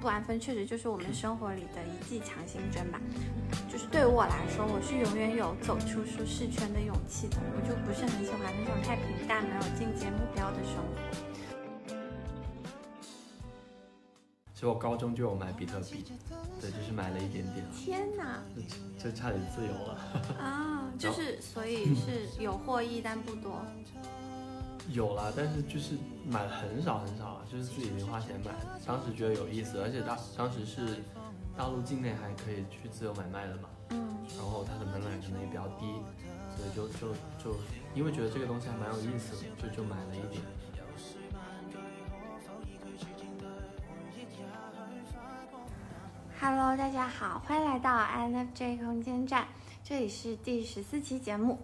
不安分确实就是我们生活里的一剂强心针吧。就是对于我来说，我是永远有走出舒适圈的勇气的。我就不是很喜欢那种太平淡、没有进阶目标的生活。其实我高中就有买比特币，对，就是买了一点点，天哪，就差点自由了。啊，就是所以是有获益，但不多。有啦，但是就是买了很少很少啊，就是自己零花钱买。当时觉得有意思，而且当当时是大陆境内还可以去自由买卖的嘛，嗯，然后它的门槛可能也比较低，所以就就就因为觉得这个东西还蛮有意思的，就就买了一点。Hello，大家好，欢迎来到 INFJ 空间站，这里是第十四期节目。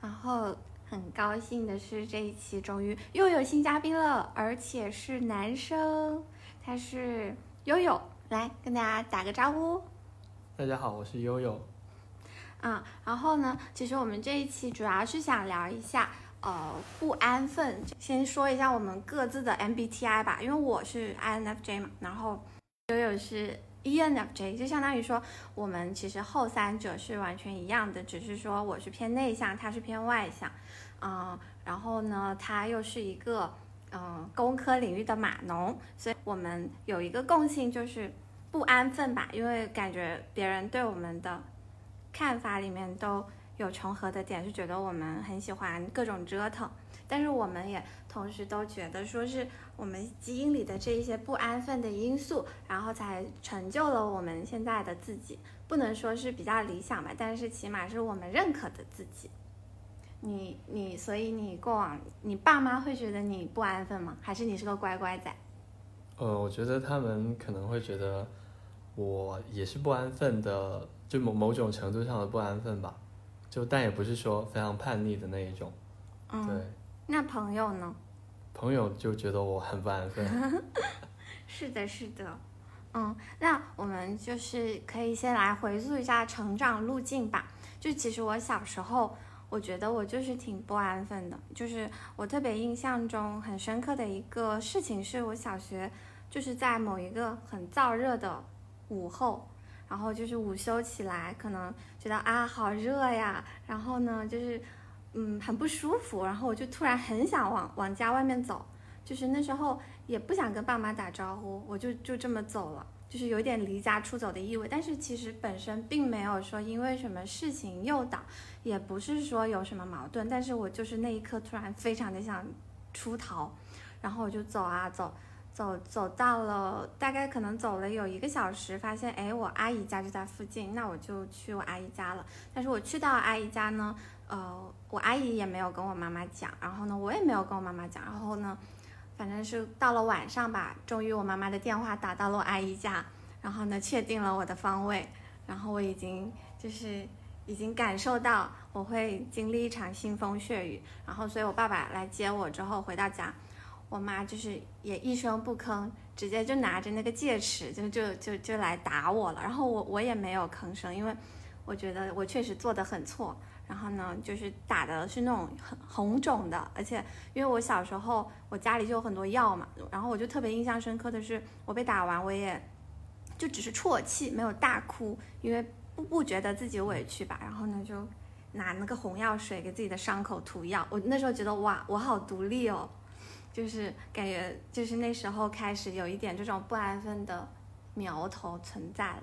然后很高兴的是，这一期终于又有新嘉宾了，而且是男生，他是悠悠，来跟大家打个招呼。大家好，我是悠悠。啊，然后呢，其实我们这一期主要是想聊一下，呃，不安分。先说一下我们各自的 MBTI 吧，因为我是 INFJ 嘛，然后悠悠是 ENFJ，就相当于说我们其实后三者是完全一样的，只是说我是偏内向，他是偏外向，嗯，然后呢，他又是一个嗯工科领域的码农，所以我们有一个共性就是不安分吧，因为感觉别人对我们的看法里面都有重合的点，是觉得我们很喜欢各种折腾，但是我们也同时都觉得说是我们基因里的这一些不安分的因素，然后才成就了我们现在的自己。不能说是比较理想吧，但是起码是我们认可的自己。你你，所以你过往你爸妈会觉得你不安分吗？还是你是个乖乖仔？呃，我觉得他们可能会觉得我也是不安分的，就某某种程度上的不安分吧，就但也不是说非常叛逆的那一种。嗯，对，那朋友呢？朋友就觉得我很不安分。是的，是的，嗯，那我们就是可以先来回溯一下成长路径吧。就其实我小时候，我觉得我就是挺不安分的。就是我特别印象中很深刻的一个事情，是我小学就是在某一个很燥热的午后，然后就是午休起来，可能觉得啊好热呀，然后呢就是嗯很不舒服，然后我就突然很想往往家外面走，就是那时候。也不想跟爸妈打招呼，我就就这么走了，就是有点离家出走的意味。但是其实本身并没有说因为什么事情诱导，也不是说有什么矛盾。但是我就是那一刻突然非常的想出逃，然后我就走啊走，走走到了大概可能走了有一个小时，发现哎我阿姨家就在附近，那我就去我阿姨家了。但是我去到阿姨家呢，呃我阿姨也没有跟我妈妈讲，然后呢我也没有跟我妈妈讲，然后呢。反正是到了晚上吧，终于我妈妈的电话打到了我阿姨家，然后呢确定了我的方位，然后我已经就是已经感受到我会经历一场腥风血雨，然后所以我爸爸来接我之后回到家，我妈就是也一声不吭，直接就拿着那个戒尺就就就就来打我了，然后我我也没有吭声，因为我觉得我确实做的很错。然后呢，就是打的是那种很红肿的，而且因为我小时候我家里就有很多药嘛，然后我就特别印象深刻的是，我被打完我也就只是啜泣，没有大哭，因为不不觉得自己委屈吧。然后呢，就拿那个红药水给自己的伤口涂药。我那时候觉得哇，我好独立哦，就是感觉就是那时候开始有一点这种不安分的苗头存在了。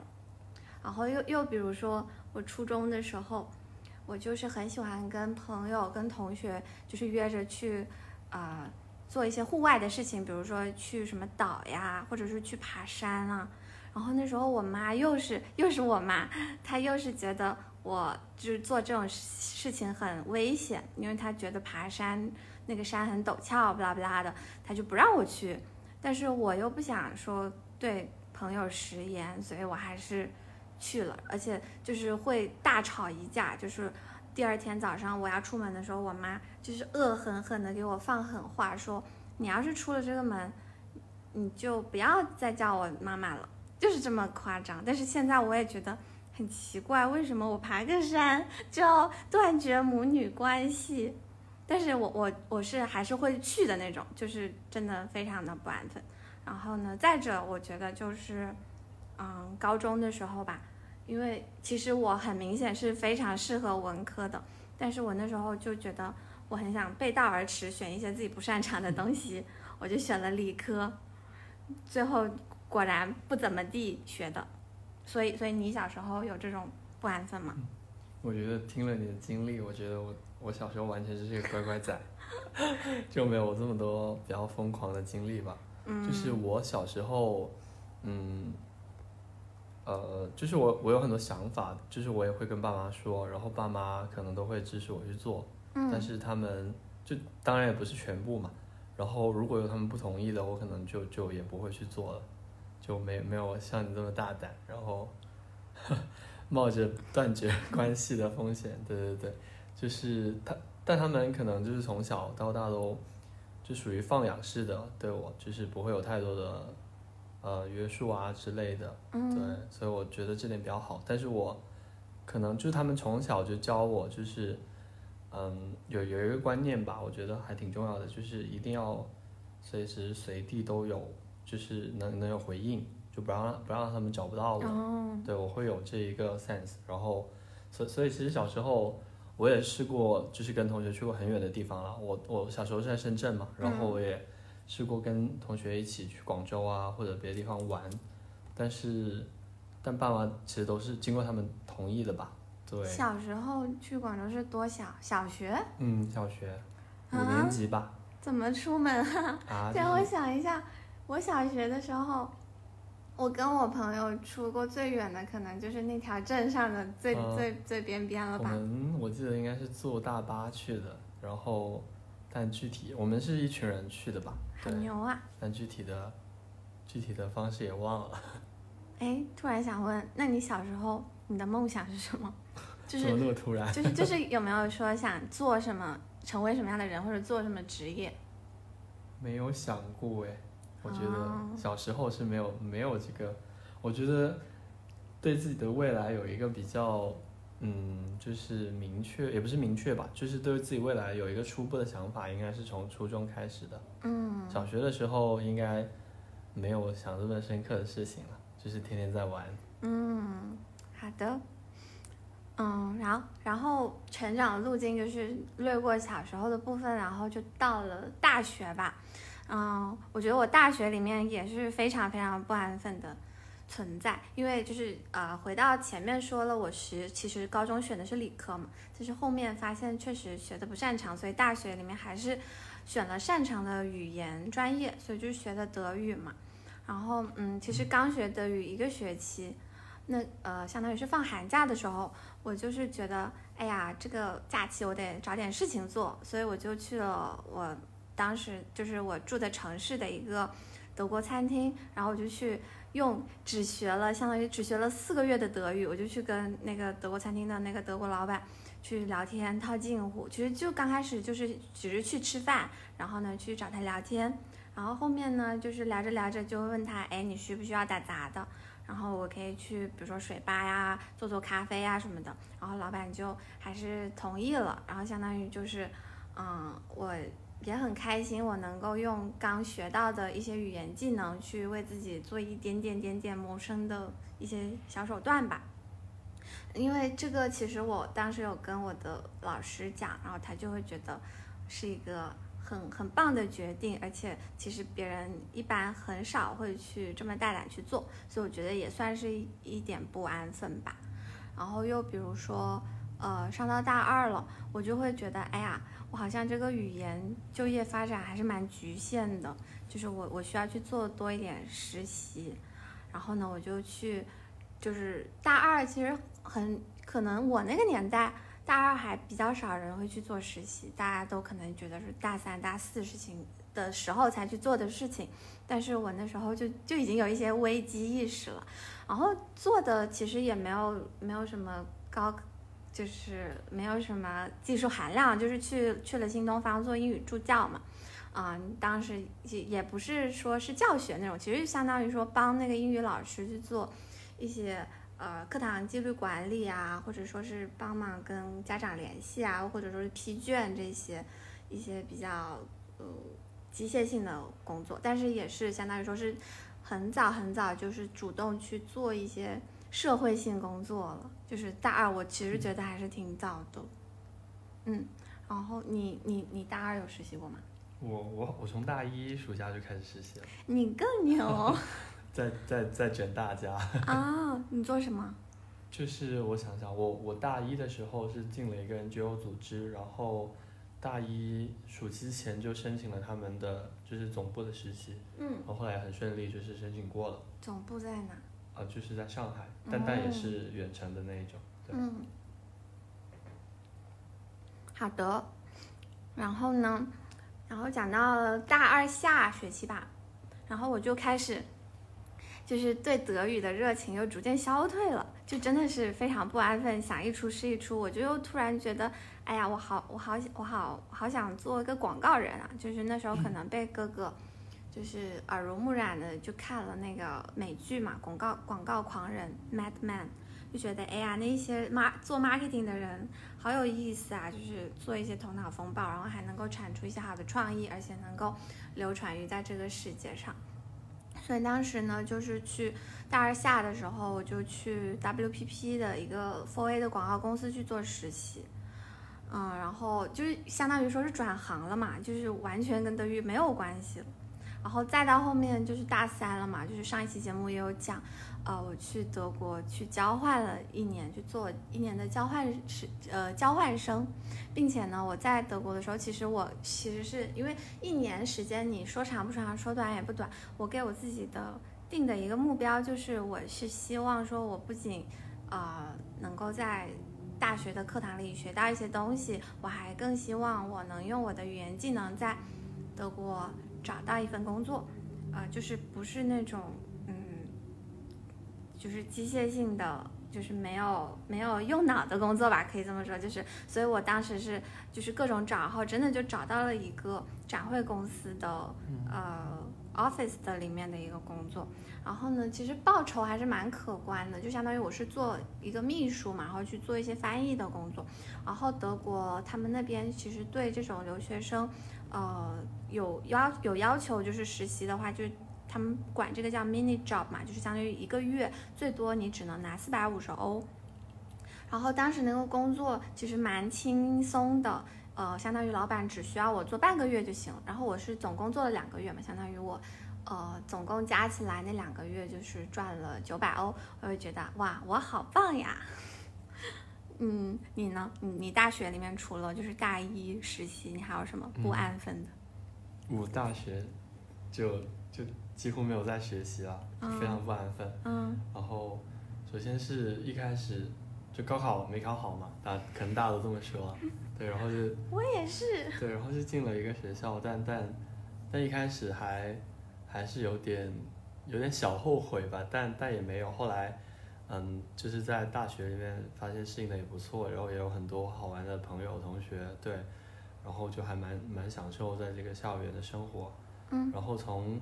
然后又又比如说我初中的时候。我就是很喜欢跟朋友、跟同学，就是约着去，呃，做一些户外的事情，比如说去什么岛呀，或者是去爬山啊。然后那时候我妈又是又是我妈，她又是觉得我就是做这种事情很危险，因为她觉得爬山那个山很陡峭，不拉不拉的，她就不让我去。但是我又不想说对朋友食言，所以我还是。去了，而且就是会大吵一架，就是第二天早上我要出门的时候，我妈就是恶狠狠的给我放狠话，说你要是出了这个门，你就不要再叫我妈妈了，就是这么夸张。但是现在我也觉得很奇怪，为什么我爬个山就要断绝母女关系？但是我我我是还是会去的那种，就是真的非常的不安分。然后呢，再者我觉得就是，嗯，高中的时候吧，因为其实我很明显是非常适合文科的，但是我那时候就觉得我很想背道而驰，选一些自己不擅长的东西，我就选了理科，最后果然不怎么地学的。所以，所以你小时候有这种不安分吗？我觉得听了你的经历，我觉得我我小时候完全就是一个乖乖仔，就没有这么多比较疯狂的经历吧。嗯，就是我小时候，嗯，呃，就是我我有很多想法，就是我也会跟爸妈说，然后爸妈可能都会支持我去做，但嗯是他们就当然也不是全部嘛。然后如果有他们不同意的，我可能就就也不会去做了，就没没有像你这么大胆，然后 冒着断绝 关系的风险。对对对，就是他，但他们可能就是从小到大都就属于放养式的对我，就是不会有太多的呃约束啊之类的。嗯对，所以我觉得这点比较好。但是我可能就是他们从小就教我，就是嗯，有有一个观念吧，我觉得还挺重要的，就是一定要随时随地都有，就是能能有回应，就不让不让他们找不到我。哦，对，我会有这一个 sense，然后所所以其实小时候我也试过，就是跟同学去过很远的地方了。我我小时候是在深圳嘛，然后我也试过跟同学一起去广州啊或者别的地方玩，但是但爸妈其实都是经过他们同意的吧？对，小时候去广州是多小？小学？嗯，小学五啊年级吧，怎么出门啊？啊，对，我想一下，我小学的时候，我跟我朋友出过最远的，可能就是那条镇上的最、嗯最最边边了吧我吧？们我记得应该是坐大巴去的，然后但具体我们是一群人去的吧？对很，牛啊！但具体的具体的方式也忘了，哎，突然想问，那你小时候你的梦想是什么？就怎么是那么突然？就是就是有没有说想做什么，成为什么样的人，或者做什么职业？没有想过哎，我觉哦得小时候是没有没有这个，我觉得对自己的未来有一个比较，嗯，就是明确也不是明确吧，就是对自己未来有一个初步的想法，应该是从初中开始的。嗯，小学的时候应该没有想这么深刻的事情了，就是天天在玩。嗯，好的。嗯，然后然后成长路径就是略过小时候的部分，然后就到了大学吧。嗯，我觉得我大学里面也是非常非常不安分的存在，因为就是呃，回到前面说了，我是其实高中选的是理科嘛，但是后面发现确实学的不擅长，所以大学里面还是选了擅长的语言专业，所以就学的德语嘛。然后嗯，其实刚学德语一个学期。那呃，相当于是放寒假的时候，我就是觉得，哎呀，这个假期我得找点事情做，所以我就去了我当时就是我住的城市的一个德国餐厅，然后我就去用只学了相当于只学了四个月的德语，我就去跟那个德国餐厅的那个德国老板去聊天套近乎。其实就刚开始就是只是去吃饭，然后呢去找他聊天，然后后面呢就是聊着聊着就问他，哎，你需不需要打杂的？然后我可以去，比如说水吧呀，做做咖啡呀什么的。然后老板就还是同意了，然后相当于就是，嗯，我也很开心，我能够用刚学到的一些语言技能去为自己做一点点点点谋生的一些小手段吧。因为这个其实我当时有跟我的老师讲，然后他就会觉得是一个很很棒的决定，而且其实别人一般很少会去这么大胆去做，所以我觉得也算是一点不安分吧。然后又比如说，呃，上到大二了，我就会觉得，哎呀，我好像这个语言就业发展还是蛮局限的，就是我我需要去做多一点实习，然后呢，我就去，就是大二其实很可能我那个年代。大二还比较少人会去做实习，大家都可能觉得是大三、大四事情的时候才去做的事情，但是我那时候就就已经有一些危机意识了，然后做的其实也没有没有什么高，就是没有什么技术含量，就是去去了新东方做英语助教嘛，啊、当时也也不是说是教学那种，其实相当于说帮那个英语老师去做一些。呃，课堂纪律管理啊，或者说是帮忙跟家长联系啊，或者说是批卷这些一些比较呃机械性的工作，但是也是相当于说是很早很早就是主动去做一些社会性工作了。就是大二，我其实觉得还是挺早的。嗯，然后你你你大二有实习过吗？我我我从大一暑假就开始实习了。你更牛。在在在卷大家。啊，你做什么？就是我想想，我我大一的时候是进了一个 NGO 组织，然后大一暑期前就申请了他们的就是总部的实习，嗯，然后后来很顺利就是申请过了。总部在哪？啊，就是在上海，但但也是远程的那一种。嗯。好的，然后呢，然后讲到了大二下学期吧，然后我就开始。就是对德语的热情又逐渐消退了，就真的是非常不安分，想一出是一出。我就又突然觉得，哎呀，我好，我好，我好好想做一个广告人啊！就是那时候可能被哥哥，就是耳濡目染的就看了那个美剧嘛，广告广告狂人 Mad Man，就觉得哎呀，那些马做 marketing 的人好有意思啊，就是做一些头脑风暴，然后还能够产出一些好的创意，而且能够流传于在这个世界上。所以当时呢，就是去大二下的时候，我就去 WPP 的一个 foia 的广告公司去做实习，嗯，然后就是相当于说是转行了嘛，就是完全跟德语没有关系了。然后再到后面就是大三了嘛，就是上一期节目也有讲。呃，我去德国去交换了一年，去做一年的交换是呃交换生，并且呢，我在德国的时候，其实我其实是因为一年时间，你说长不长，说短也不短。我给我自己的定的一个目标就是，我是希望说，我不仅啊能够在大学的课堂里学到一些东西，我还更希望我能用我的语言技能在德国找到一份工作，啊，就是不是那种嗯。就是机械性的，就是没有没有用脑的工作吧，可以这么说。就是，所以我当时是就是各种找，然后真的就找到了一个展会公司的呃 office 的里面的一个工作。然后呢，其实报酬还是蛮可观的，就相当于我是做一个秘书嘛，然后去做一些翻译的工作。然后德国他们那边其实对这种留学生，呃，有要有要求，就是实习的话就。他们管这个叫 mini job 嘛，就是相当于一个月最多你只能拿四百五十欧。然后当时那个工作其实蛮轻松的，呃，相当于老板只需要我做半个月就行。然后我是总共做了两个月嘛，相当于我，呃，总共加起来那两个月就是赚了九百欧。我就觉得哇，我好棒呀！嗯，你呢？你你大学里面除了就是大一实习，你还有什么不安分的？我大学就就。几乎没有在学习了，非常不安分。嗯，然后首先是一开始就高考没考好嘛，大可能大家都这么说。对，然后就我也是。对，然后就进了一个学校，但但但一开始还还是有点有点小后悔吧，但但也没有。后来嗯，就是在大学里面发现适应的也不错，然后也有很多好玩的朋友同学，对，然后就还蛮蛮享受在这个校园的生活。嗯，然后从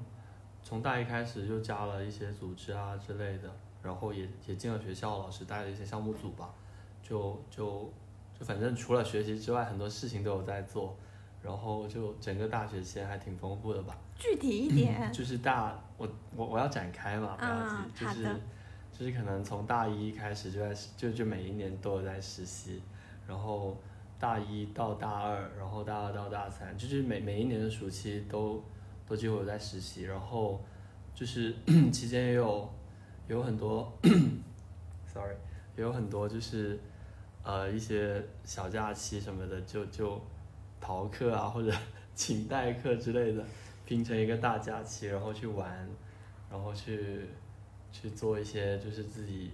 从大一开始就加了一些组织啊之类的，然后也也进了学校，老师带了一些项目组吧，就就就反正除了学习之外，很多事情都有在做，然后就整个大学期间还挺丰富的吧。具体一点。就是大我我我要展开嘛，不要急，就是就是可能从大一开始就在就就每一年都有在实习，然后大一到大二，然后大二到大三，就是每每一年的暑期都。都几乎有在实习，然后就是 期间也有有很多，sorry，也有很多就是呃一些小假期什么的，就就逃课啊或者 请代课之类的，拼成一个大假期，然后去玩，然后去去做一些就是自己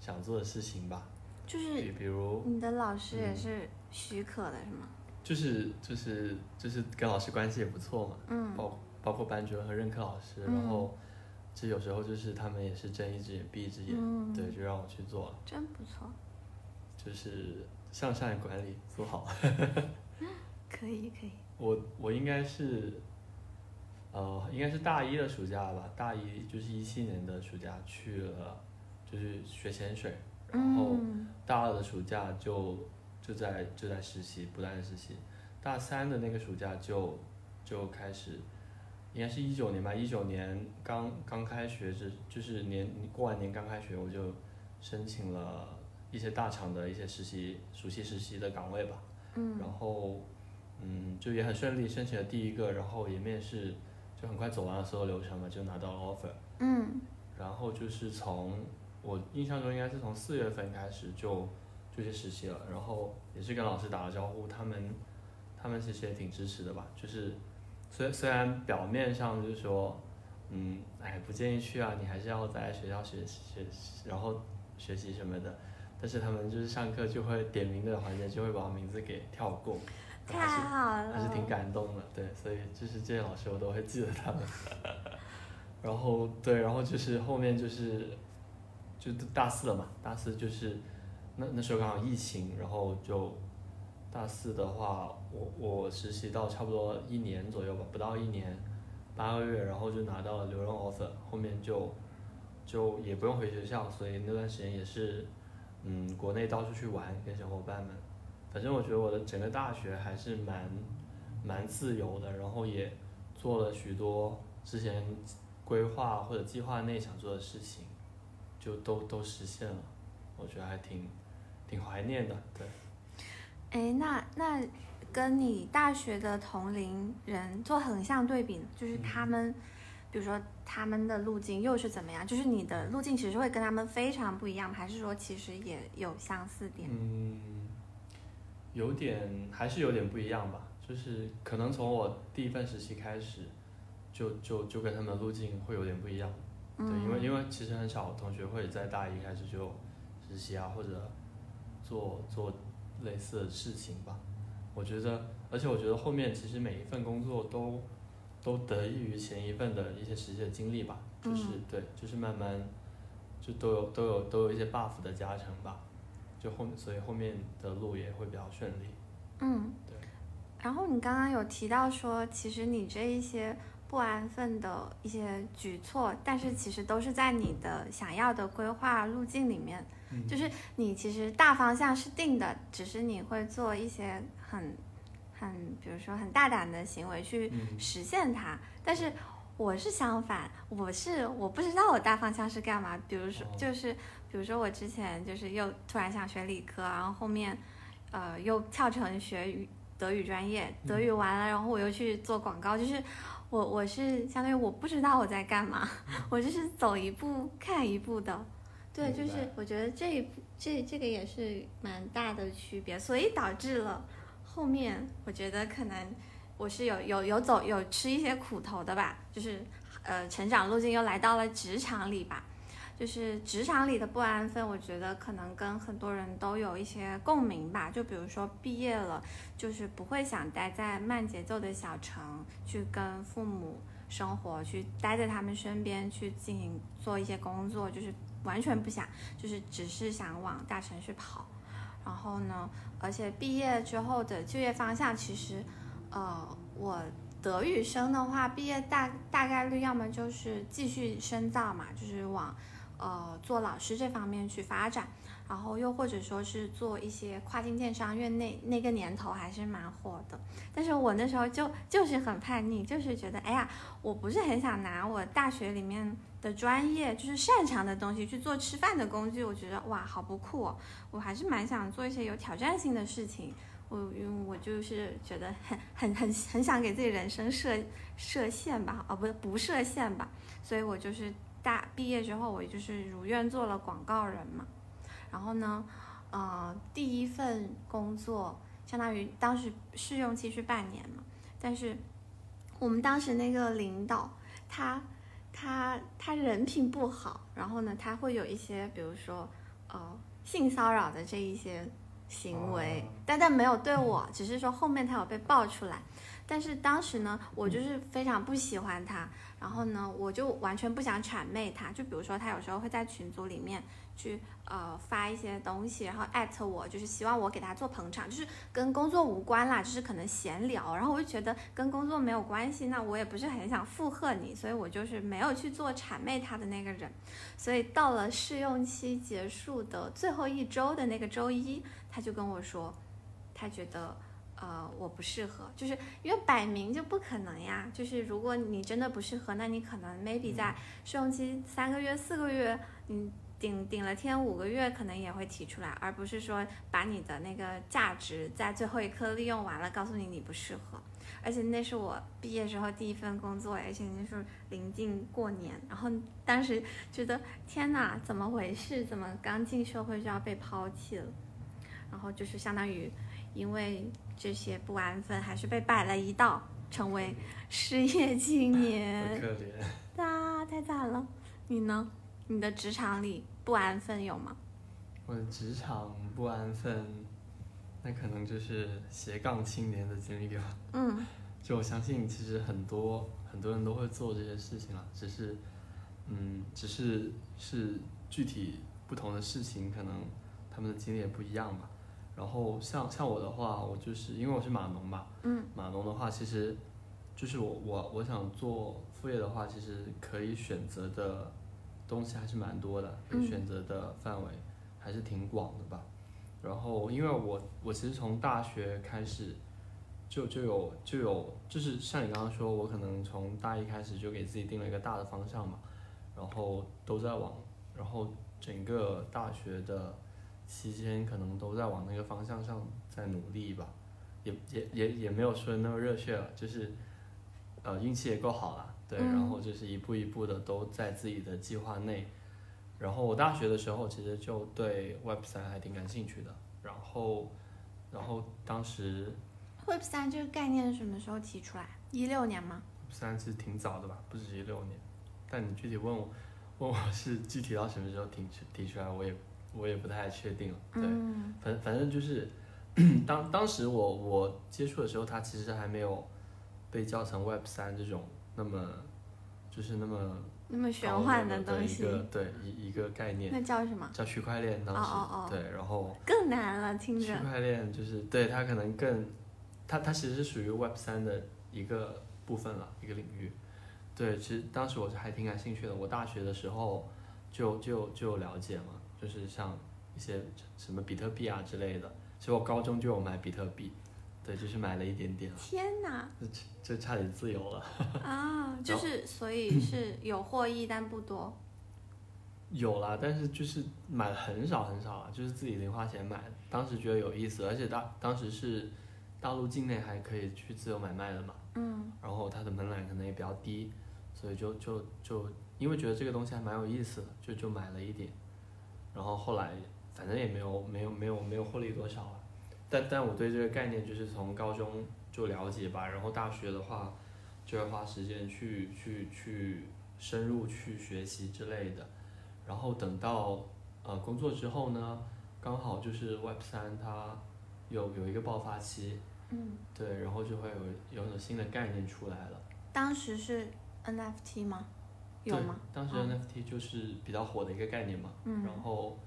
想做的事情吧。就是比如你的老师也是许可的是吗？就是就是就是跟老师关系也不错嘛。嗯。包包括班主任和任课老师，然后，这有时候就是他们也是睁一只眼闭一只眼，对，就让我去做了。真不错。就是向上管理做好。可以可以。我我应该是，呃，应该是大一的暑假吧，大一就是一七年的暑假去了，就是学潜水，然后大二的暑假就就在就在实习，不断的实习，大三的那个暑假就就开始。应该是一九年吧，一九年刚刚开学，就就是年过完年刚开学，我就申请了一些大厂的一些实习，暑期实习的岗位吧。嗯。然后，嗯，就也很顺利，申请了第一个，然后也面试，就很快走完了所有流程嘛，就拿到了 offer。嗯。然后就是从我印象中应该是从四月份开始就就去实习了，然后也是跟老师打了招呼，他们他们其实也挺支持的吧，就是。虽虽然表面上就是说，嗯，哎，不建议去啊，你还是要在学校学学，然后学习什么的。但是他们就是上课就会点名的环节就会把名字给跳过，太好了，还是挺感动的。对，所以就是这些老师我都会记得他们。然后对，然后就是后面就是，就大四了嘛，大四就是那那时候刚好疫情，然后就。大四的话，我我实习到差不多一年左右吧，不到一年，八个月，然后就拿到了留任 offer，后面就就也不用回学校，所以那段时间也是，嗯，国内到处去玩，跟小伙伴们，反正我觉得我的整个大学还是蛮蛮自由的，然后也做了许多之前规划或者计划内想做的事情，就都都实现了，我觉得还挺挺怀念的，对。哎，那那跟你大学的同龄人做横向对比，就是他们，比如说他们的路径又是怎么样？就是你的路径其实会跟他们非常不一样，还是说其实也有相似点？嗯，有点还是有点不一样吧。就是可能从我第一份实习开始，就就就跟他们的路径会有点不一样。对，因为因为其实很少同学会在大一开始就实习啊，或者做做。类似的事情吧，我觉得，而且我觉得后面其实每一份工作都都得益于前一份的一些实际的经历吧，就是对，就是慢慢就都有都有都有一些 buff 的加成吧，就后所以后面的路也会比较顺利。嗯，对。然后你刚刚有提到说，其实你这一些不安分的一些举措，但是其实都是在你的想要的规划路径里面。就是你其实大方向是定的，只是你会做一些很很，比如说很大胆的行为去实现它。但是我是相反，我是我不知道我大方向是干嘛。比如说，就是比如说我之前就是又突然想学理科，然后后面呃又跳成学语德语专业，德语完了，然后我又去做广告。就是我我是相当于我不知道我在干嘛，我就是走一步看一步的。对，就是我觉得这一这这个也是蛮大的区别，所以导致了后面我觉得可能我是有有有走有吃一些苦头的吧，就是呃成长路径又来到了职场里吧，就是职场里的不安分，我觉得可能跟很多人都有一些共鸣吧，就比如说毕业了，就是不会想待在慢节奏的小城去跟父母生活，去待在他们身边去进行做一些工作，就是。完全不想，就是只是想往大城市跑，然后呢，而且毕业之后的就业方向，其实，呃，我德语生的话，毕业大大概率要么就是继续深造嘛，就是往，呃，做老师这方面去发展。然后又或者说是做一些跨境电商，因为那那个年头还是蛮火的。但是我那时候就就是很叛逆，就是觉得，哎呀，我不是很想拿我大学里面的专业，就是擅长的东西去做吃饭的工具。我觉得哇，好不酷哦！我还是蛮想做一些有挑战性的事情。我因为我就是觉得很很很很想给自己人生设设限吧，哦不不设限吧。所以我就是大毕业之后，我就是如愿做了广告人嘛。然后呢，呃，第一份工作相当于当时试用期是半年嘛，但是我们当时那个领导他他他人品不好，然后呢，他会有一些比如说呃性骚扰的这一些行为，但但没有对我，只是说后面他有被爆出来，但是当时呢，我就是非常不喜欢他，然后呢，我就完全不想谄媚他，就比如说他有时候会在群组里面。去呃发一些东西，然后艾特我，就是希望我给他做捧场，就是跟工作无关啦，就是可能闲聊。然后我就觉得跟工作没有关系，那我也不是很想附和你，所以我就是没有去做谄媚他的那个人。所以到了试用期结束的最后一周的那个周一，他就跟我说，他觉得呃，我不适合，就是因为摆明就不可能呀。就是如果你真的不适合，那你可能 maybe 在试用期三个月、四个月，你顶顶了天五个月，可能也会提出来，而不是说把你的那个价值在最后一刻利用完了，告诉你你不适合。而且那是我毕业时候第一份工作，而且那是临近过年，然后当时觉得天哪，怎么回事？怎么刚进社会就要被抛弃了？然后就是相当于因为这些不安分，还是被摆了一道，成为失业青年。可怜啊，太惨了！你呢？你的职场里不安分有吗？我的职场不安分，那可能就是斜杠青年的经历吧。嗯，就我相信，其实很多很多人都会做这些事情了，只是，嗯，只是是具体不同的事情，可能他们的经历也不一样吧。然后像像我的话，我就是因为我是码农嘛，嗯，码农的话，其实就是我我我想做副业的话，其实可以选择的东西还是蛮多的，可以选择的范围还是挺广的吧。然后因为我我其实从大学开始就就有就有就是像你刚刚说，我可能从大一开始就给自己定了一个大的方向嘛，然后都在往，然后整个大学的。期间可能都在往那个方向上在努力吧，也也也也没有说那么热血了，就是呃运气也够好了，对，然后就是一步一步的都在自己的计划内。然后我大学的时候其实就对 Web 三还挺感兴趣的，然后然后当时 Web 三这个概念什么时候提出来？一六年吗？Web 三其实挺早的吧，不止一六年，但你具体问我问我是具体到什么时候提提出来，我也。我也不太确定，对，反反正就是，当当时我我接触的时候，它其实还没有被叫成 Web 三这种那么，就是那么那么玄幻的东西，一个对一一个概念。那叫什么？叫区块链。当时对，然后更难了，听着。区块链就是对它可能更，它它其实是属于 Web 三的一个部分了，一个领域。对，其实当时我是还挺感兴趣的，我大学的时候就就就了解嘛。就是像一些什么比特币啊之类的，其实我高中就有买比特币，对，就是买了一点点。天哪！这这差点自由了。啊，就是所以是有获益，但不多。有啦，但是就是买了很少很少啊，就是自己零花钱买。当时觉得有意思，而且当当时是大陆境内还可以去自由买卖的嘛。嗯。然后它的门槛可能也比较低，所以就就就因为觉得这个东西还蛮有意思的，就就买了一点。然后后来反正也没有没有没有没有获利多少了，但但我对这个概念就是从高中就了解吧，然后大学的话就要花时间去去去深入去学习之类的，然后等到呃工作之后呢，刚好就是 Web 三它有有一个爆发期，嗯，对，然后就会有有种新的概念出来了。当时是 NFT 吗？对，当时 NFT 就是比较火的一个概念嘛，然后，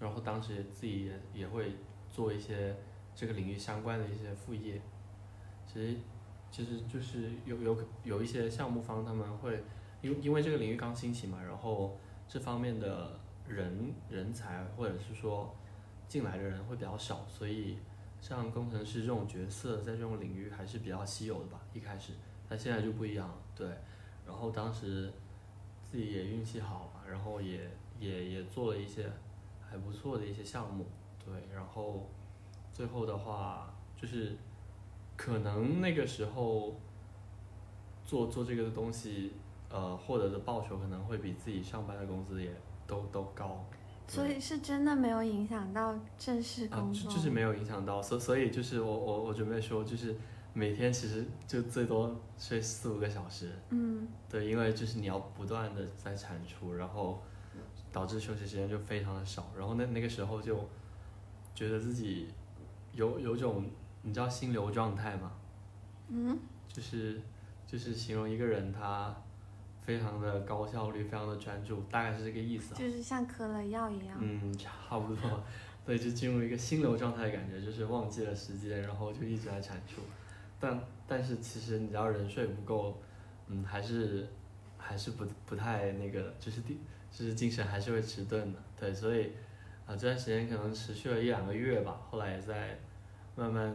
然后当时自己也也会做一些这个领域相关的一些副业，其实其实就是有有有一些项目方他们会，因因为这个领域刚兴起嘛，然后这方面的人人才或者是说进来的人会比较少，所以像工程师这种角色在这种领域还是比较稀有的吧，一开始，但现在就不一样了，对。然后当时自己也运气好嘛，然后也也也做了一些还不错的一些项目，对，然后最后的话就是可能那个时候做做这个东西，呃，获得的报酬可能会比自己上班的工资也都都高，所以是真的没有影响到正式工作，就是没有影响到，所所以就是我我我准备说就是。每天其实就最多睡四五个小时，嗯，对，因为就是你要不断的在产出，然后导致休息时间就非常的少，然后那那个时候就觉得自己有有种你知道心流状态吗？嗯，就是就是形容一个人他非常的高效率，非常的专注，大概是这个意思。就是像嗑了药一样。嗯，差不多，对，就进入一个心流状态的感觉，就是忘记了时间，然后就一直在产出。但但是其实你知道人睡不够，嗯，还是还是不不太那个，就是第就是精神还是会迟钝的，对，所以啊这段时间可能持续了一两个月吧，后来也在慢慢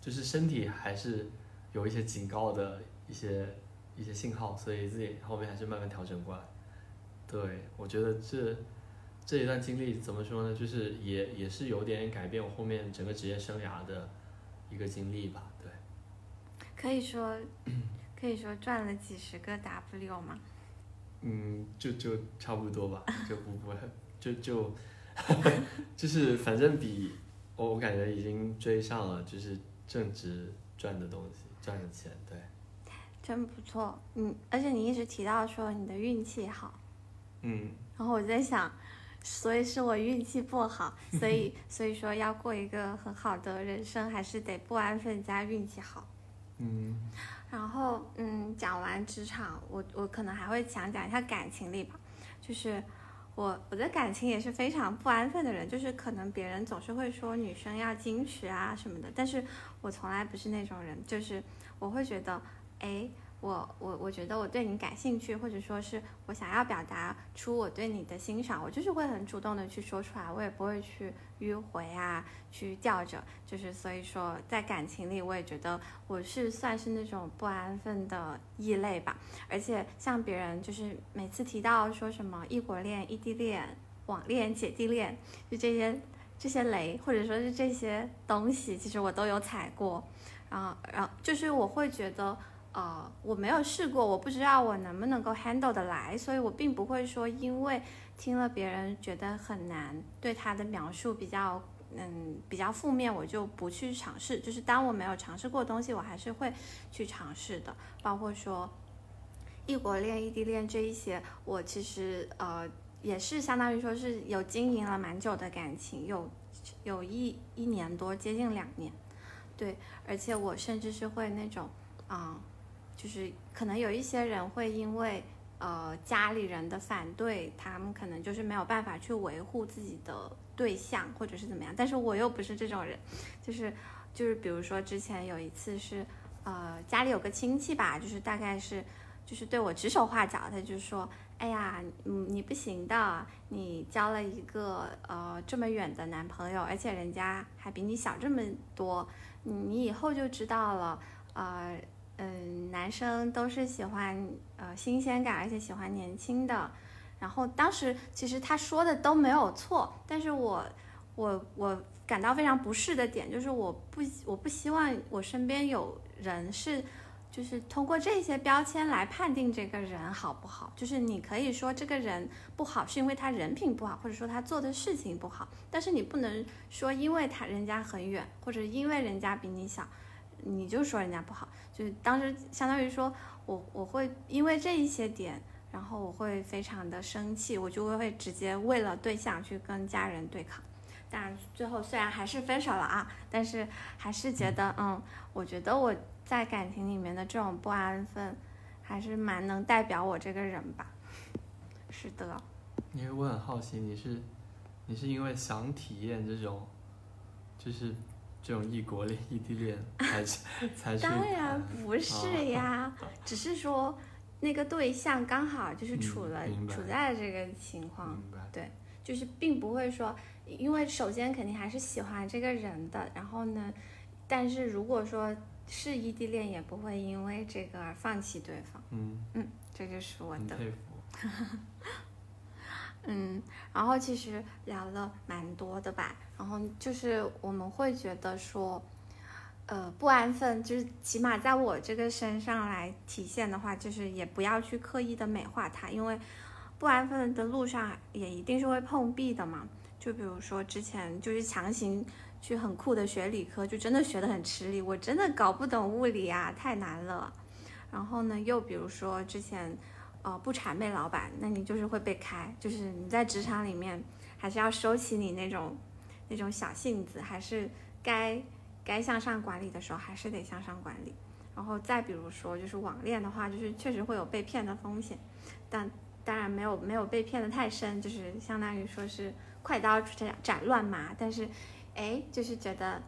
就是身体还是有一些警告的一些一些信号，所以自己后面还是慢慢调整过来。对，我觉得这这一段经历怎么说呢？就是也也是有点改变我后面整个职业生涯的一个经历吧。对，可以说可以说赚了几十个 W 吗？嗯，就就差不多吧，就不不就就 就是反正比我我感觉已经追上了，就是正职赚的东西赚的钱，对，真不错。嗯，而且你一直提到说你的运气好，嗯，然后我在想，所以是我运气不好，所以 所以说要过一个很好的人生，还是得不安分加运气好。嗯，然后，嗯，讲完职场，我我可能还会想讲一下感情里吧，就是我我的感情也是非常不安分的人，就是可能别人总是会说女生要矜持啊什么的，但是我从来不是那种人，就是我会觉得，哎。我我我觉得我对你感兴趣，或者说是我想要表达出我对你的欣赏，我就是会很主动的去说出来，我也不会去迂回啊，去吊着，就是所以说在感情里，我也觉得我是算是那种不安分的异类吧。而且像别人就是每次提到说什么异国恋、异地恋、网恋、姐弟恋，就这些这些雷，或者说是这些东西，其实我都有踩过。然后然后就是我会觉得。呃，我没有试过，我不知道我能不能够 handle 的来，所以我并不会说，因为听了别人觉得很难，对他的描述比较，嗯，比较负面，我就不去尝试。就是当我没有尝试过东西，我还是会去尝试的。包括说异国恋、异地恋这一些，我其实呃也是相当于说是有经营了蛮久的感情，有有一一年多，接近两年，对，而且我甚至是会那种，啊。就是可能有一些人会因为呃家里人的反对，他们可能就是没有办法去维护自己的对象，或者是怎么样。但是我又不是这种人，就是就是比如说之前有一次是呃家里有个亲戚吧，就是大概是就是对我指手画脚，他就说，哎呀，嗯你不行的，你交了一个呃这么远的男朋友，而且人家还比你小这么多，你以后就知道了，呃。嗯，男生都是喜欢呃新鲜感，而且喜欢年轻的。然后当时其实他说的都没有错，但是我我我感到非常不适的点就是我不我不希望我身边有人是就是通过这些标签来判定这个人好不好。就是你可以说这个人不好是因为他人品不好，或者说他做的事情不好，但是你不能说因为他人家很远，或者因为人家比你小。你就说人家不好，就是当时相当于说我我会因为这一些点，然后我会非常的生气，我就会直接为了对象去跟家人对抗。当然最后虽然还是分手了啊，但是还是觉得嗯，我觉得我在感情里面的这种不安分，还是蛮能代表我这个人吧。是的。因为我很好奇，你是你是因为想体验这种，就是。这种异国恋、异地恋 才才当然不是呀，只是说那个对象刚好就是处了处在这个情况，对，就是并不会说，因为首先肯定还是喜欢这个人的，然后呢，但是如果说是异地恋，也不会因为这个而放弃对方。嗯嗯，这就是我的。佩服。嗯，然后其实聊了蛮多的吧，然后就是我们会觉得说，呃，不安分，就是起码在我这个身上来体现的话，就是也不要去刻意的美化它，因为不安分的路上也一定是会碰壁的嘛。就比如说之前就是强行去很酷的学理科，就真的学得很吃力，我真的搞不懂物理啊，太难了。然后呢，又比如说之前。呃，不谄媚老板，那你就是会被开。就是你在职场里面，还是要收起你那种那种小性子，还是该该向上管理的时候，还是得向上管理。然后再比如说，就是网恋的话，就是确实会有被骗的风险，但当然没有没有被骗的太深，就是相当于说是快刀斩斩乱麻。但是，哎，就是觉得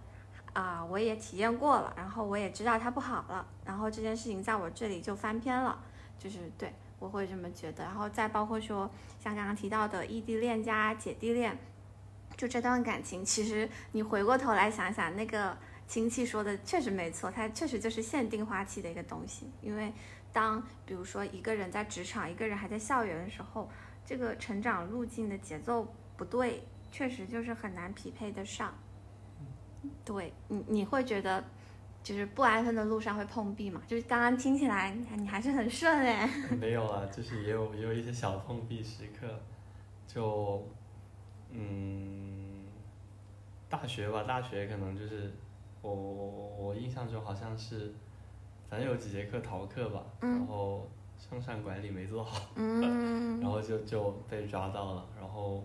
啊，我也体验过了，然后我也知道它不好了，然后这件事情在我这里就翻篇了，就是对。我会这么觉得，然后再包括说像刚刚提到的异地恋加姐弟恋，就这段感情，其实你回过头来想想，那个亲戚说的确实没错，它确实就是限定花期的一个东西。因为当比如说一个人在职场，一个人还在校园的时候，这个成长路径的节奏不对，确实就是很难匹配得上。对你，你会觉得就是不安分的路上会碰壁嘛？就是刚刚听起来你还是很顺哎。没有啊，就是也有也有一些小碰壁时刻，就嗯，大学吧，大学可能就是我我我印象中好像是，反正有几节课逃课吧，然后生产管理没做好，然后就就被抓到了，然后。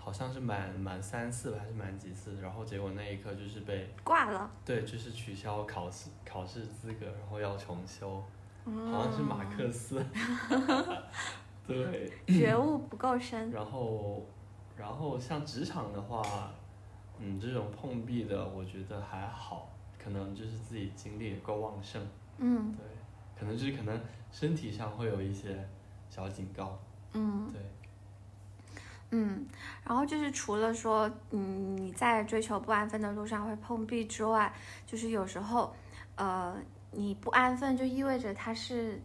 好像是满满三次还是满几次，然后结果那一刻就是被挂了。对，就是取消考试考试资格，然后要重修。好像是马克思。对。觉悟不够深。然后，然后像职场的话，嗯，这种碰壁的我觉得还好，可能就是自己精力也够旺盛。嗯。对，可能就是可能身体上会有一些小警告。嗯。对。嗯，然后就是除了说，嗯，你在追求不安分的路上会碰壁之外，就是有时候，呃，你不安分就意味着它是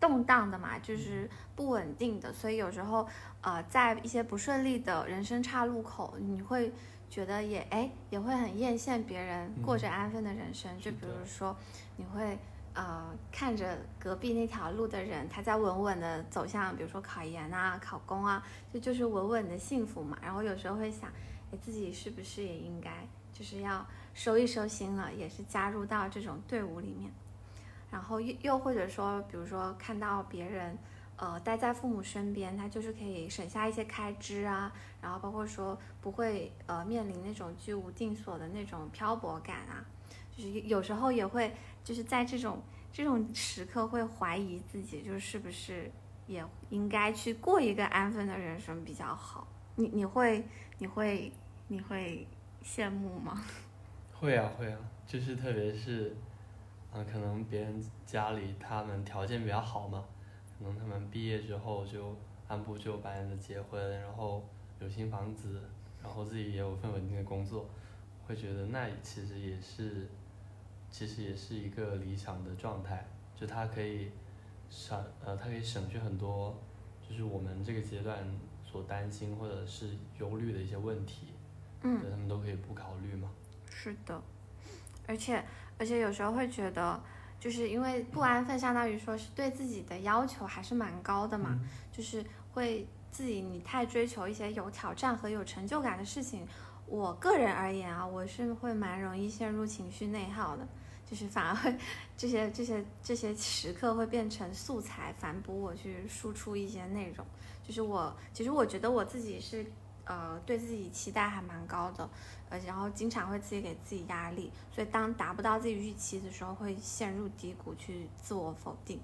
动荡的嘛，就是不稳定的，所以有时候，呃，在一些不顺利的人生岔路口，你会觉得也哎也会很艳羡别人过着安分的人生，就比如说你会。呃，看着隔壁那条路的人，他在稳稳的走向，比如说考研啊、考公啊，这就是稳稳的幸福嘛。然后有时候会想，哎，自己是不是也应该，就是要收一收心了，也是加入到这种队伍里面。然后又又或者说，比如说看到别人，呃，待在父母身边，他就是可以省下一些开支啊，然后包括说不会呃面临那种居无定所的那种漂泊感啊，就是有时候也会。就是在这种这种时刻会怀疑自己，就是不是也应该去过一个安分的人生比较好？你你会你会你会羡慕吗？会啊会啊，就是特别是，啊可能别人家里他们条件比较好嘛，可能他们毕业之后就按部就班的结婚，然后有新房子，然后自己也有份稳定的工作，会觉得那其实也是。其实也是一个理想的状态，就他可以省呃，他可以省去很多，就是我们这个阶段所担心或者是忧虑的一些问题，嗯，他们都可以不考虑嘛。是的，而且而且有时候会觉得，就是因为不安分，相当于说是对自己的要求还是蛮高的嘛，就是会自己你太追求一些有挑战和有成就感的事情。我个人而言啊，我是会蛮容易陷入情绪内耗的，就是反而会这些这些这些时刻会变成素材，反哺我去输出一些内容。就是我其实我觉得我自己是呃对自己期待还蛮高的，呃然后经常会自己给自己压力，所以当达不到自己预期的时候，会陷入低谷去自我否定。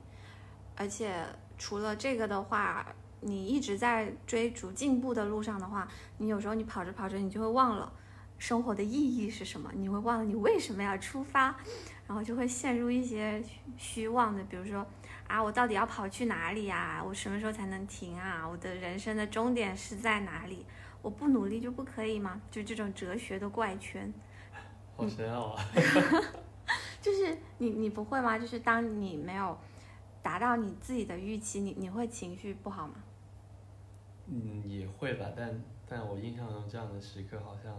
而且除了这个的话。你一直在追逐进步的路上的话，你有时候你跑着跑着，你就会忘了生活的意义是什么，你会忘了你为什么要出发，然后就会陷入一些虚妄的，比如说啊，我到底要跑去哪里呀？我什么时候才能停啊？我的人生的终点是在哪里？我不努力就不可以吗？就这种哲学的怪圈，好深奥啊！就是你你不会吗？就是当你没有达到你自己的预期，你你会情绪不好吗？嗯，也会吧，但但我印象中这样的时刻好像，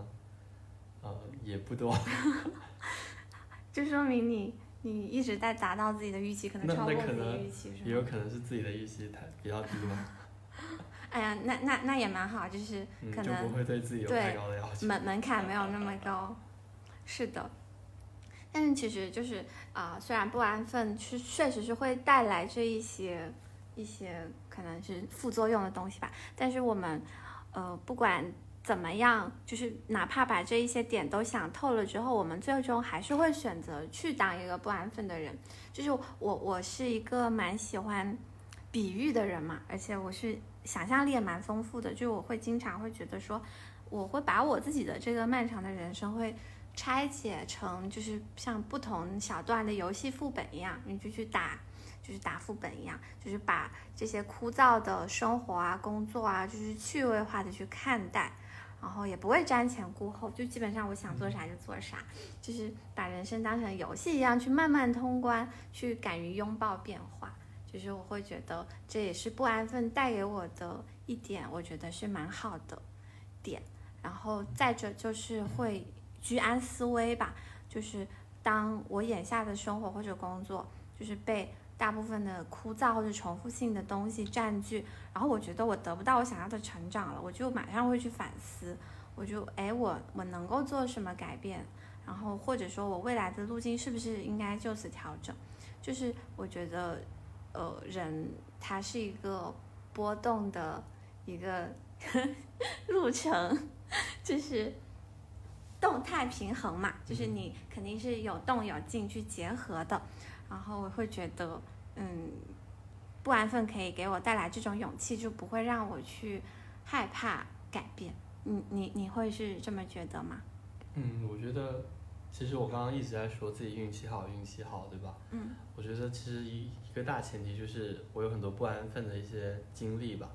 呃，也不多。就说明你你一直在达到自己的预期，可能超过自己的预期，是也有可能是自己的预期太比较低嘛。哎呀，那那那也蛮好，就是可能就不会对自己有太高的要求。门门槛没有那么 高，是的。但是其实就是啊，虽然不安分，是确实是会带来这一些。一些可能是副作用的东西吧，但是我们，呃，不管怎么样，就是哪怕把这一些点都想透了之后，我们最终还是会选择去当一个不安分的人。就是我，我是一个蛮喜欢比喻的人嘛，而且我是想象力也蛮丰富的，就我会经常会觉得说，我会把我自己的这个漫长的人生会拆解成，就是像不同小段的游戏副本一样，你就去打。就是打副本一样，就是把这些枯燥的生活啊、工作啊，就是趣味化的去看待，然后也不会瞻前顾后，就基本上我想做啥就做啥，就是把人生当成游戏一样去慢慢通关，去敢于拥抱变化。就是我会觉得这也是不安分带给我的一点，我觉得是蛮好的点。然后再者就是会居安思危吧，就是当我眼下的生活或者工作就是被大部分的枯燥或者重复性的东西占据，然后我觉得我得不到我想要的成长了，我就马上会去反思，我就哎我我能够做什么改变，然后或者说我未来的路径是不是应该就此调整？就是我觉得呃人他是一个波动的一个 路程。就是动态平衡嘛，就是你肯定是有动有静去结合的，然后我会觉得，嗯，不安分可以给我带来这种勇气，就不会让我去害怕改变。你你你会是这么觉得吗？嗯，我觉得其实我刚刚一直在说自己运气好，运气好，对吧？嗯，我觉得其实一一个大前提就是我有很多不安分的一些经历吧，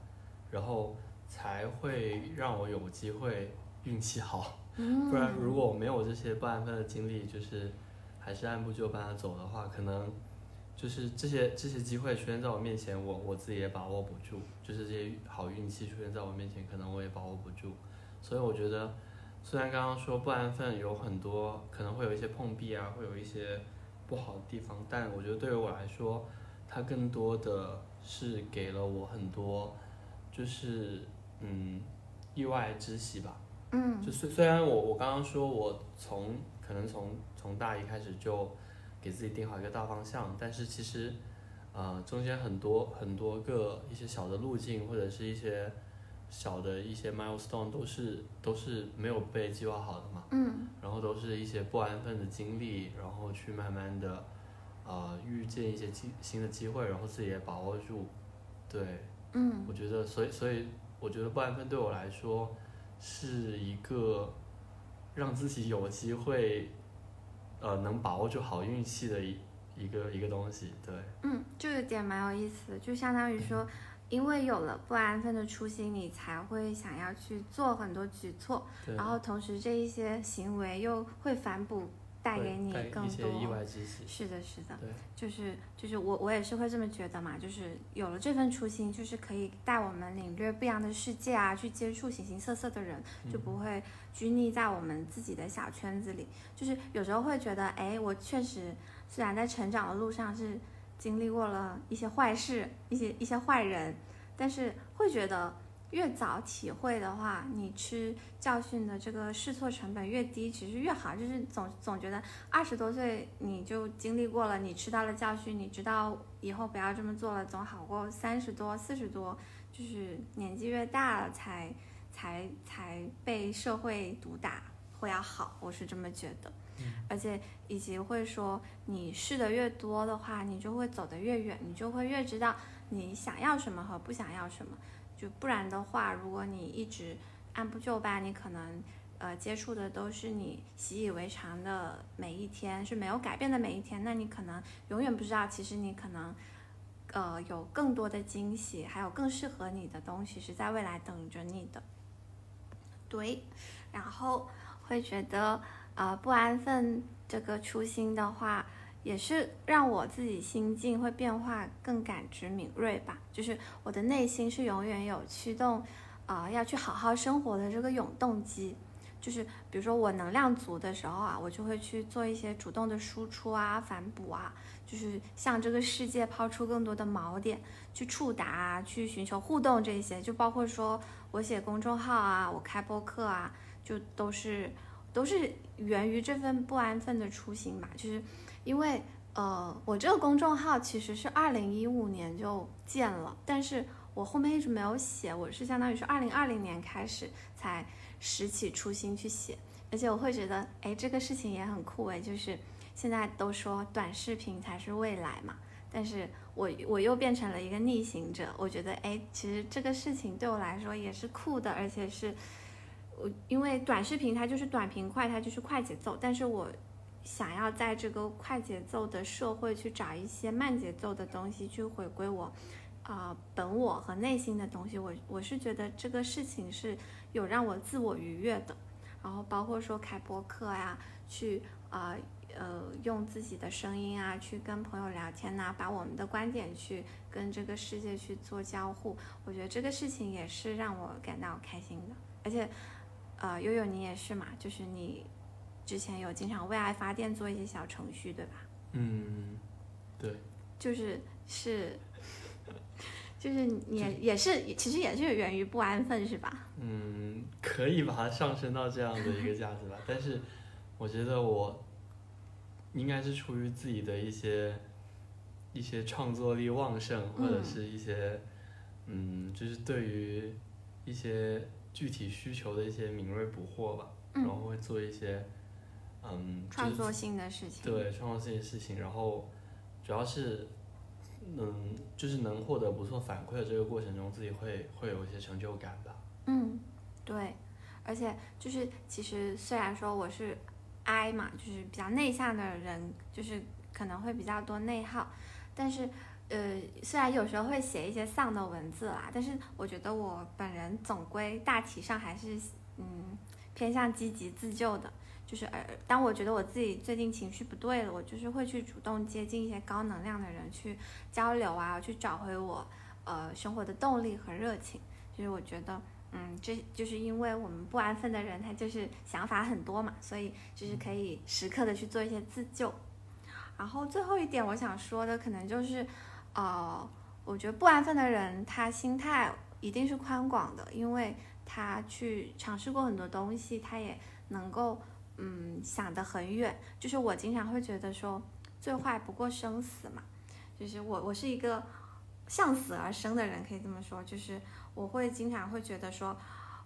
然后。才会让我有机会运气好，嗯不然如果我没有这些不安分的经历，就是还是按部就班的走的话，可能就是这些这些机会出现在我面前，我我自己也把握不住，就是这些好运气出现在我面前，可能我也把握不住。所以我觉得，虽然刚刚说不安分有很多可能会有一些碰壁啊，会有一些不好的地方，但我觉得对于我来说，它更多的是给了我很多，就是。嗯，意外之喜吧。嗯，就虽虽然我我刚刚说我从可能从从大一开始就给自己定好一个大方向，但是其实，呃，中间很多很多个一些小的路径或者是一些小的一些 milestone 都是都是没有被计划好的嘛。嗯，然后都是一些不安分的经历，然后去慢慢的，呃，遇见一些机新的机会，然后自己也把握住。对，嗯，我觉得所以所以。我觉得不安分对我来说是一个让自己有机会，呃，能把握住好运气的一一个一个东西。对，嗯，这个点蛮有意思，就相当于说，因为有了不安分的初心，你才会想要去做很多举措，然后同时这一些行为又会反哺。带给你更多意外之喜，是的，是的，就是就是我我也是会这么觉得嘛，就是有了这份初心，就是可以带我们领略不一样的世界啊，去接触形形色色的人，就不会拘泥在我们自己的小圈子里。就是有时候会觉得，哎，我确实虽然在成长的路上是经历过了一些坏事，一些一些坏人，但是会觉得。越早体会的话，你吃教训的这个试错成本越低，其实越好。就是总总觉得二十多岁你就经历过了，你吃到了教训，你知道以后不要这么做了，总好过三十多、四十多，就是年纪越大了才才才被社会毒打会要好。我是这么觉得，而且以及会说你试的越多的话，你就会走得越远，你就会越知道你想要什么和不想要什么。就不然的话，如果你一直按部就班，你可能呃接触的都是你习以为常的每一天，是没有改变的每一天，那你可能永远不知道，其实你可能呃有更多的惊喜，还有更适合你的东西是在未来等着你的。对，然后会觉得呃不安分这个初心的话。也是让我自己心境会变化更感知敏锐吧，就是我的内心是永远有驱动，啊，要去好好生活的这个永动机。就是比如说我能量足的时候啊，我就会去做一些主动的输出啊、反哺啊，就是向这个世界抛出更多的锚点，去触达啊，去寻求互动这些，就包括说我写公众号啊，我开播客啊，就都是都是源于这份不安分的初心吧，就是。因为呃，我这个公众号其实是二零一五年就建了，但是我后面一直没有写，我是相当于是二零二零年开始才拾起初心去写，而且我会觉得，哎，这个事情也很酷诶，就是现在都说短视频才是未来嘛，但是我我又变成了一个逆行者，我觉得，哎，其实这个事情对我来说也是酷的，而且是我因为短视频它就是短平快，它就是快节奏，但是我。想要在这个快节奏的社会去找一些慢节奏的东西，去回归我呃本我和内心的东西。我我是觉得这个事情是有让我自我愉悦的。然后包括说开播课呀，去呃呃用自己的声音啊，去跟朋友聊天呐，把我们的观点去跟这个世界去做交互。我觉得这个事情也是让我感到开心的。而且，呃，悠悠你也是嘛，就是你之前有经常为爱发电做一些小程序，对吧？嗯，对。就是是，就是你也是，其实也是源于不安分，是吧？嗯，可以把它上升到这样的一个价值吧。但是，我觉得我应该是出于自己的一些一些创作力旺盛，或者是一些嗯，就是对于一些具体需求的一些敏锐捕获吧。然后会做一些嗯创作性的事情。对，创作性的事情，然后。主要是，嗯，就是能获得不错反馈的这个过程中，自己会会有一些成就感吧。嗯，对，而且就是其实虽然说我是 I 嘛，就是比较内向的人，就是可能会比较多内耗，但是呃，虽然有时候会写一些丧的文字啦，但是我觉得我本人总归大体上还是嗯偏向积极自救的。就是呃，当我觉得我自己最近情绪不对了，我就是会去主动接近一些高能量的人去交流啊，去找回我呃生活的动力和热情。就是我觉得，嗯，这就是因为我们不安分的人，他就是想法很多嘛，所以就是可以时刻的去做一些自救。然后最后一点我想说的，可能就是，呃，我觉得不安分的人他心态一定是宽广的，因为他去尝试过很多东西，他也能够。嗯，想得很远，就是我经常会觉得说，最坏不过生死嘛，就是我我是一个向死而生的人，可以这么说，就是我会经常会觉得说，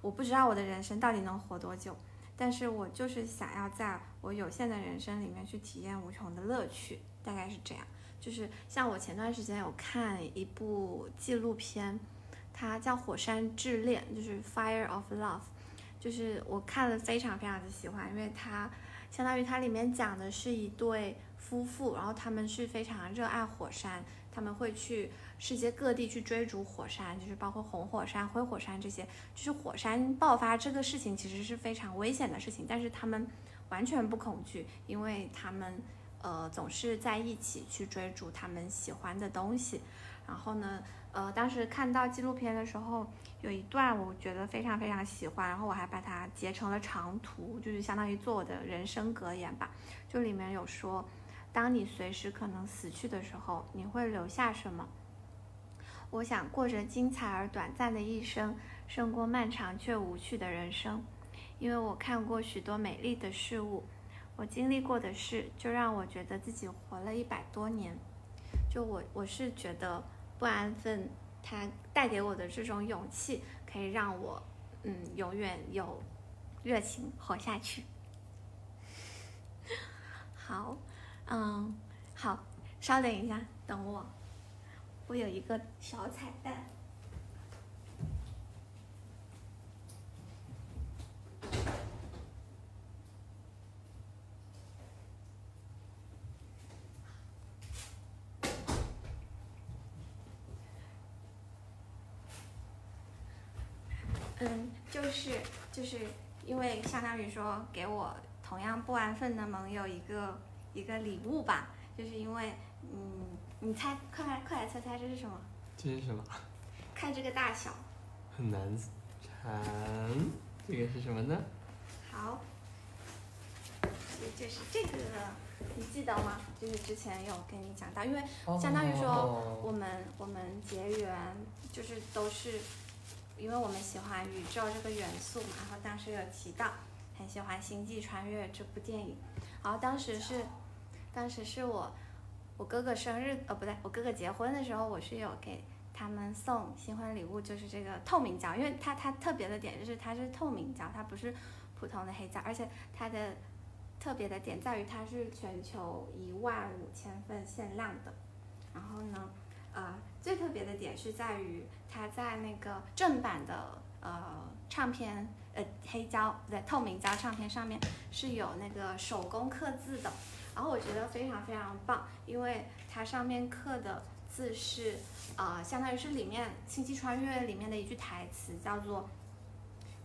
我不知道我的人生到底能活多久，但是我就是想要在我有限的人生里面去体验无穷的乐趣，大概是这样。就是像我前段时间有看一部纪录片，它叫《火山之恋》，就是 Fire of Love。就是我看了非常非常的喜欢，因为它相当于它里面讲的是一对夫妇，然后他们是非常热爱火山，他们会去世界各地去追逐火山，就是包括红火山、灰火山这些，就是火山爆发这个事情其实是非常危险的事情，但是他们完全不恐惧，因为他们呃总是在一起去追逐他们喜欢的东西，然后呢，呃，当时看到纪录片的时候。有一段我觉得非常非常喜欢，然后我还把它截成了长图，就是相当于做我的人生格言吧。就里面有说，当你随时可能死去的时候，你会留下什么？我想过着精彩而短暂的一生，胜过漫长却无趣的人生。因为我看过许多美丽的事物，我经历过的事，就让我觉得自己活了一百多年。就我我是觉得不安分。它带给我的这种勇气，可以让我，嗯，永远有热情活下去。好，嗯，好，稍等一下，等我，我有一个小彩蛋。嗯，就是就是因为相当于说给我同样不安分的盟友一个一个礼物吧，就是因为嗯，你猜，快来快来猜猜这是什么？这是什么？看这个大小。很难缠，这个是什么呢？好，就是这个，你记得吗？就是之前有跟你讲到，因为相当于说我们我们结缘就是都是。因为我们喜欢宇宙这个元素嘛，然后当时有提到很喜欢《星际穿越》这部电影，然后当时是，当时是我我哥哥生日，呃不对，我哥哥结婚的时候，我是有给他们送新婚礼物，就是这个透明胶，因为它它特别的点就是它是透明胶，它不是普通的黑胶，而且它的特别的点在于它是全球一万五千份限量的，然后呢。呃，最特别的点是在于它在那个正版的呃唱片呃黑胶不对透明胶唱片上面是有那个手工刻字的，然后我觉得非常非常棒，因为它上面刻的字是，呃，相当于是里面《星际穿越》里面的一句台词，叫做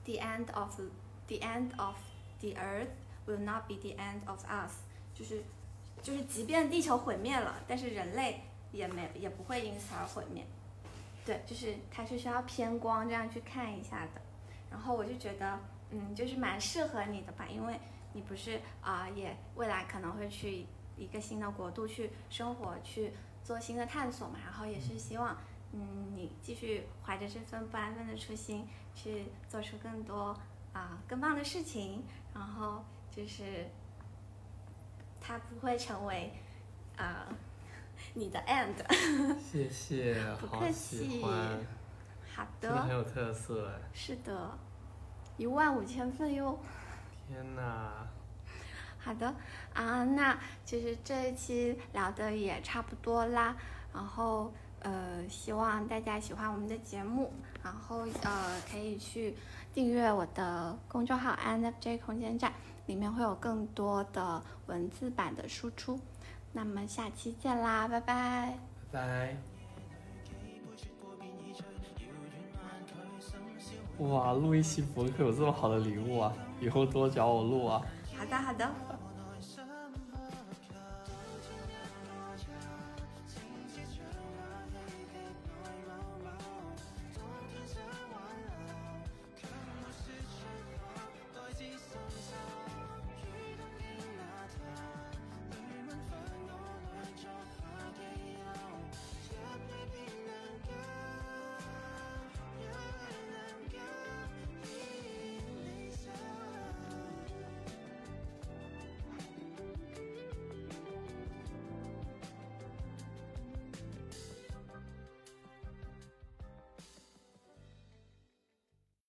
“The end of the end of the earth will not be the end of us”，就是就是即便地球毁灭了，但是人类也没也不会因此而毁灭。对，就是它是需要偏光这样去看一下的。然后我就觉得，嗯，就是蛮适合你的吧，因为你不是啊、也未来可能会去一个新的国度去生活，去做新的探索嘛。然后也是希望，嗯，你继续怀着这份不安分的初心，去做出更多啊、更棒的事情。然后就是，它不会成为，啊、你的 and。谢谢，不客气好真的很，有特色哎！是的，一万五千份哟。天哪，好的啊，那其实这一期聊的也差不多啦，然后呃，希望大家喜欢我们的节目，然后呃，可以去订阅我的公众号 INFJ 空间站，里面会有更多的文字版的输出。那么下期见啦，拜拜。拜拜。哇，录一期博客有这么好的礼物啊！以后多找我录啊！好的，好的。